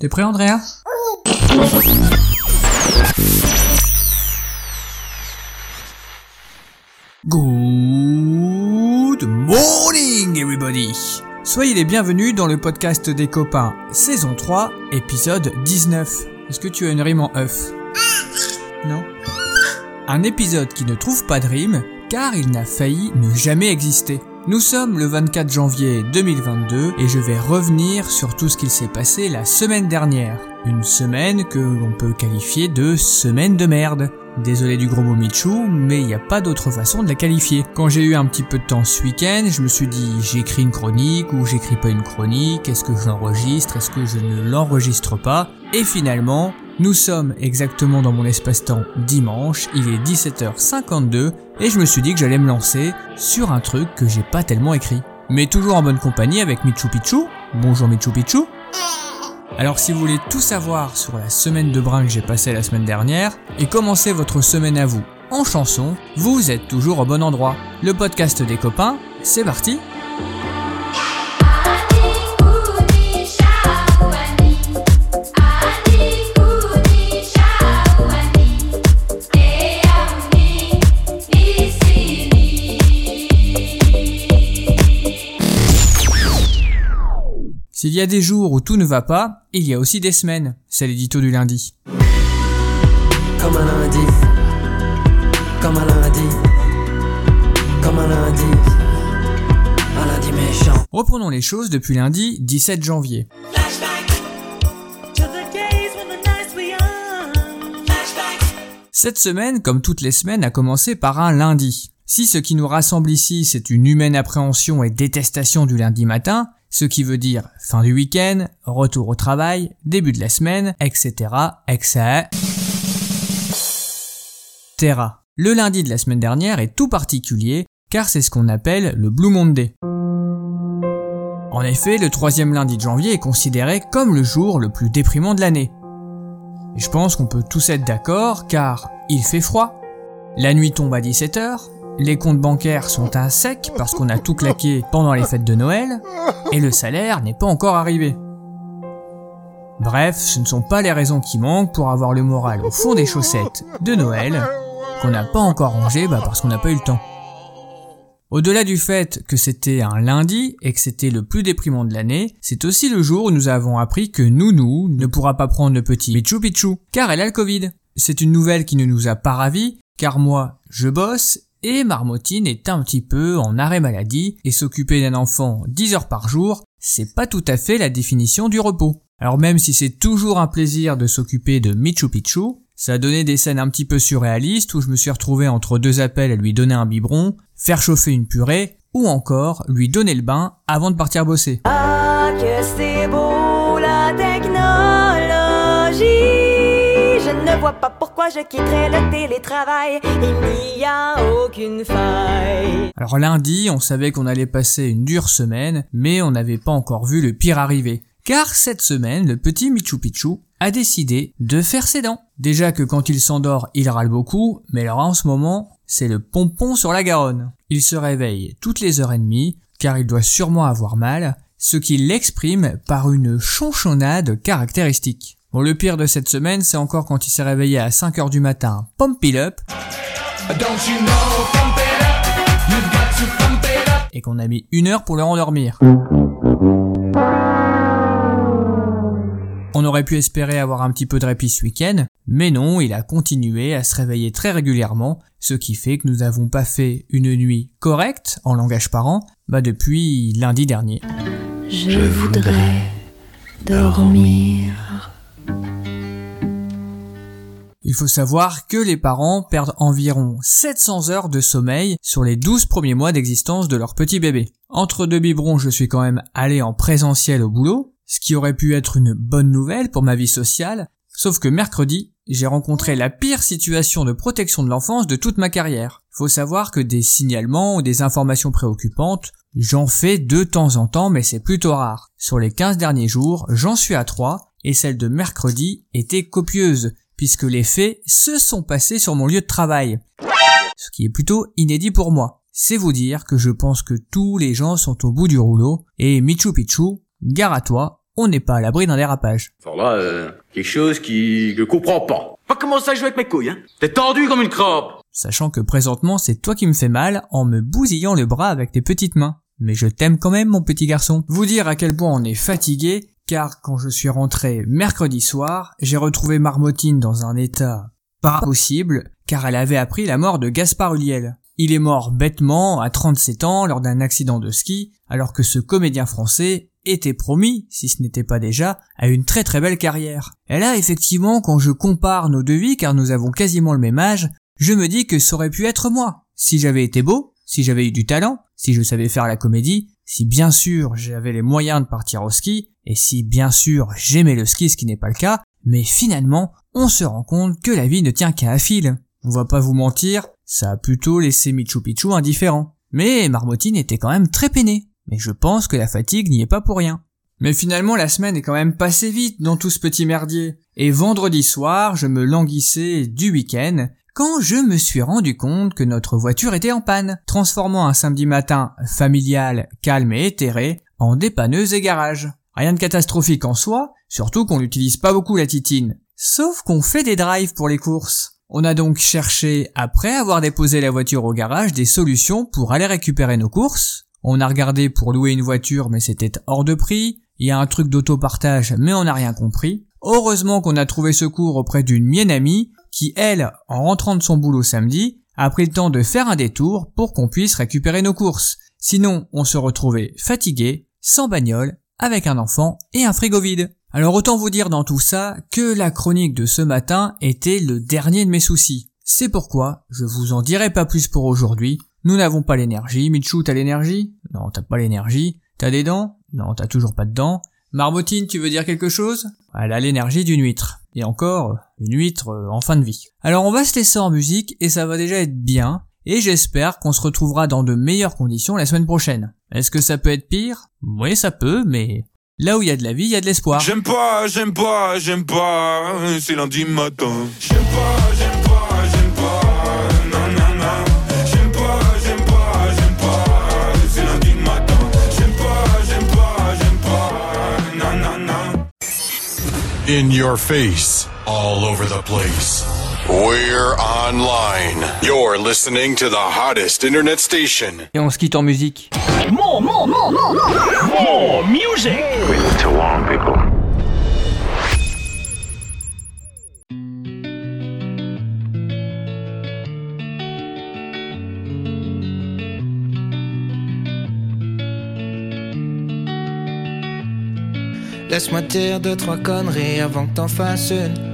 T'es prêt Andrea? Good morning everybody Soyez les bienvenus dans le podcast des copains, saison 3, épisode 19. Est-ce que tu as une rime en œuf? Non? Un épisode qui ne trouve pas de rime, car il n'a failli ne jamais exister. Nous sommes le 24 janvier 2022 et je vais revenir sur tout ce qu'il s'est passé la semaine dernière. Une semaine que l'on peut qualifier de semaine de merde. Désolé du gros mot mais il n'y a pas d'autre façon de la qualifier. Quand j'ai eu un petit peu de temps ce week-end, je me suis dit j'écris une chronique ou j'écris pas une chronique, est-ce que j'enregistre, est-ce que je ne l'enregistre pas? Et finalement, nous sommes exactement dans mon espace-temps dimanche, il est 17h52 et je me suis dit que j'allais me lancer sur un truc que j'ai pas tellement écrit. Mais toujours en bonne compagnie avec Michou Pichou. Bonjour Michou Pichou. Alors si vous voulez tout savoir sur la semaine de brin que j'ai passée la semaine dernière et commencer votre semaine à vous en chanson, vous êtes toujours au bon endroit. Le podcast des copains, c'est parti S'il y a des jours où tout ne va pas, il y a aussi des semaines. C'est l'édito du lundi. Comme un lundi, comme un lundi, comme un lundi, un lundi méchant. Reprenons les choses depuis lundi 17 janvier. Cette semaine, comme toutes les semaines, a commencé par un lundi. Si ce qui nous rassemble ici, c'est une humaine appréhension et détestation du lundi matin, ce qui veut dire fin du week-end, retour au travail, début de la semaine, etc., etc. Le lundi de la semaine dernière est tout particulier, car c'est ce qu'on appelle le Blue Monday. En effet, le troisième lundi de janvier est considéré comme le jour le plus déprimant de l'année. Je pense qu'on peut tous être d'accord, car il fait froid, la nuit tombe à 17h, les comptes bancaires sont à sec parce qu'on a tout claqué pendant les fêtes de Noël, et le salaire n'est pas encore arrivé. Bref, ce ne sont pas les raisons qui manquent pour avoir le moral au fond des chaussettes de Noël, qu'on n'a pas encore rangé bah parce qu'on n'a pas eu le temps. Au-delà du fait que c'était un lundi et que c'était le plus déprimant de l'année, c'est aussi le jour où nous avons appris que Nounou ne pourra pas prendre le petit Pichou Pichou, car elle a le Covid. C'est une nouvelle qui ne nous a pas ravis, car moi, je bosse et Marmotine est un petit peu en arrêt maladie et s'occuper d'un enfant 10 heures par jour, c'est pas tout à fait la définition du repos. Alors même si c'est toujours un plaisir de s'occuper de Michu Pichu, ça a donné des scènes un petit peu surréalistes où je me suis retrouvé entre deux appels à lui donner un biberon, faire chauffer une purée, ou encore lui donner le bain avant de partir bosser. Ah, Alors lundi, on savait qu'on allait passer une dure semaine, mais on n'avait pas encore vu le pire arriver. Car cette semaine, le petit Michu Pichu a décidé de faire ses dents. Déjà que quand il s'endort, il râle beaucoup, mais alors en ce moment, c'est le pompon sur la Garonne. Il se réveille toutes les heures et demie, car il doit sûrement avoir mal, ce qui l'exprime par une chonchonnade caractéristique. Bon, le pire de cette semaine, c'est encore quand il s'est réveillé à 5 heures du matin, pump it up, et qu'on a mis une heure pour le rendormir. On aurait pu espérer avoir un petit peu de répit ce week-end, mais non, il a continué à se réveiller très régulièrement, ce qui fait que nous n'avons pas fait une nuit correcte en langage parent, bah depuis lundi dernier. Je voudrais dormir. Il faut savoir que les parents perdent environ 700 heures de sommeil sur les 12 premiers mois d'existence de leur petit bébé. Entre deux biberons, je suis quand même allé en présentiel au boulot, ce qui aurait pu être une bonne nouvelle pour ma vie sociale, sauf que mercredi, j'ai rencontré la pire situation de protection de l'enfance de toute ma carrière. Faut savoir que des signalements ou des informations préoccupantes, j'en fais de temps en temps, mais c'est plutôt rare. Sur les 15 derniers jours, j'en suis à 3, et celle de mercredi était copieuse, puisque les faits se sont passés sur mon lieu de travail. Ce qui est plutôt inédit pour moi. C'est vous dire que je pense que tous les gens sont au bout du rouleau, et Michu Pichu, gare à toi, on n'est pas à l'abri d'un dérapage. Alors là, euh, quelque chose qui je comprends pas. Pas commencer à jouer avec mes couilles, hein. T'es tendu comme une crabe. Sachant que présentement c'est toi qui me fais mal en me bousillant le bras avec tes petites mains. Mais je t'aime quand même mon petit garçon. Vous dire à quel point on est fatigué, car quand je suis rentré mercredi soir, j'ai retrouvé Marmotine dans un état pas possible, car elle avait appris la mort de Gaspard Ulliel. Il est mort bêtement à 37 ans lors d'un accident de ski, alors que ce comédien français était promis, si ce n'était pas déjà, à une très très belle carrière. Et là, effectivement, quand je compare nos deux vies, car nous avons quasiment le même âge, je me dis que ça aurait pu être moi. Si j'avais été beau, si j'avais eu du talent, si je savais faire la comédie, si bien sûr j'avais les moyens de partir au ski, et si bien sûr j'aimais le ski, ce qui n'est pas le cas, mais finalement, on se rend compte que la vie ne tient qu'à un fil. On va pas vous mentir, ça a plutôt laissé Michu Picchu indifférent. Mais Marmotine était quand même très peiné. Mais je pense que la fatigue n'y est pas pour rien. Mais finalement, la semaine est quand même passée vite dans tout ce petit merdier. Et vendredi soir, je me languissais du week-end quand je me suis rendu compte que notre voiture était en panne, transformant un samedi matin familial, calme et éthéré en dépanneuse et garage. Rien de catastrophique en soi, surtout qu'on n'utilise pas beaucoup la titine. Sauf qu'on fait des drives pour les courses. On a donc cherché, après avoir déposé la voiture au garage, des solutions pour aller récupérer nos courses. On a regardé pour louer une voiture mais c'était hors de prix. Il y a un truc d'autopartage mais on n'a rien compris. Heureusement qu'on a trouvé secours auprès d'une mienne amie qui, elle, en rentrant de son boulot samedi, a pris le temps de faire un détour pour qu'on puisse récupérer nos courses. Sinon, on se retrouvait fatigué, sans bagnole, avec un enfant et un frigo vide. Alors autant vous dire dans tout ça que la chronique de ce matin était le dernier de mes soucis. C'est pourquoi je vous en dirai pas plus pour aujourd'hui. Nous n'avons pas l'énergie. Michou, t'as l'énergie? Non, t'as pas l'énergie. T'as des dents? Non, t'as toujours pas de dents. Marmotine, tu veux dire quelque chose? Elle a l'énergie d'une huître. Et encore, une huître euh, en fin de vie. Alors on va se laisser en musique et ça va déjà être bien. Et j'espère qu'on se retrouvera dans de meilleures conditions la semaine prochaine. Est-ce que ça peut être pire? Oui, ça peut, mais là où il y a de la vie, il y a de l'espoir. J'aime pas, j'aime pas, j'aime pas, c'est lundi matin. J'aime pas, j'aime pas, j'aime pas, non, non, non. J'aime pas, j'aime pas, j'aime pas, c'est lundi matin. J'aime pas, j'aime pas, j'aime pas, non, non, non. In your face, all over the place. We're online. You're listening to the hottest internet station. Et on se quitte en musique. Laisse-moi te dire deux, trois conneries avant que t'en fasses une.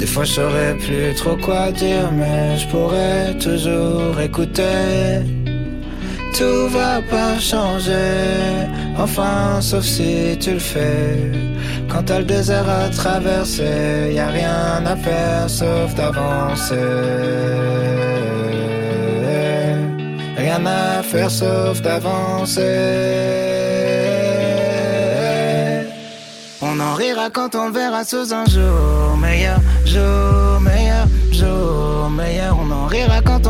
Des fois je saurais plus trop quoi dire, mais je pourrais toujours écouter. Tout va pas changer, enfin sauf si tu le fais. Quand t'as le désert à traverser, y a rien à faire sauf d'avancer. Rien à faire sauf d'avancer. On en rira quand on verra sous un jour meilleur, jour meilleur, jour meilleur. On en rira quand on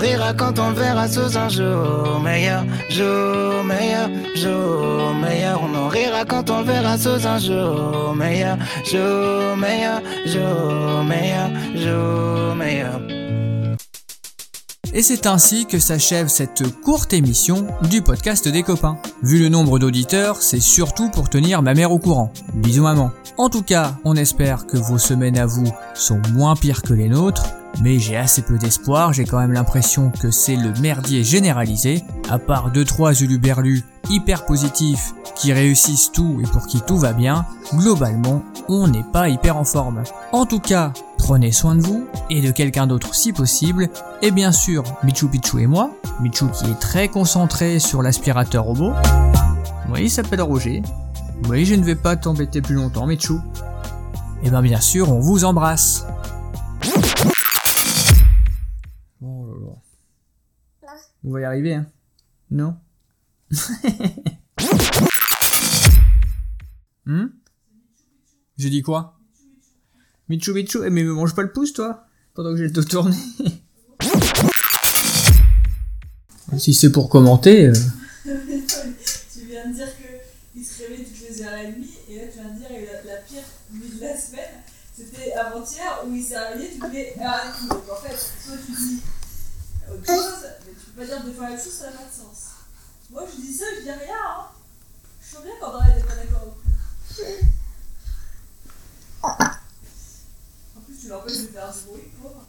Rira quand on verra sous un jour meilleur, jour meilleur, jour meilleur. On en rira quand on verra sous un jour meilleur, jour meilleur, jour meilleur, jour meilleur. Et c'est ainsi que s'achève cette courte émission du podcast des copains. Vu le nombre d'auditeurs, c'est surtout pour tenir ma mère au courant. Bisous maman. En tout cas, on espère que vos semaines à vous sont moins pires que les nôtres, mais j'ai assez peu d'espoir, j'ai quand même l'impression que c'est le merdier généralisé, à part 2-3 uluberlus hyper positifs qui réussissent tout et pour qui tout va bien, globalement, on n'est pas hyper en forme. En tout cas, prenez soin de vous et de quelqu'un d'autre si possible, et bien sûr Michou Pichou et moi, Michou qui est très concentré sur l'aspirateur robot. Oui, il s'appelle Roger. Oui, je ne vais pas t'embêter plus longtemps, Michou. Et bien bien sûr, on vous embrasse. On va y arriver, hein. Non. Hmm? J'ai dit quoi? Michou Michou, eh, mais me mange pas le pouce toi Pendant que j'ai le dos tourné. si c'est pour commenter... euh, tu viens de dire qu'il se réveille toutes les heures et demie, et là tu viens de dire que la, la pire nuit de la semaine, c'était avant-hier où il s'est réveillé, tu voulais arrêter. Donc en fait, soit tu dis autre chose, mais tu peux pas dire deux fois la même ça n'a pas de sens. Moi je dis ça, je dis rien, hein. Je sens bien quand on n'est pas d'accord au plus. En plus, tu l'empêches de faire du bruit, pauvre.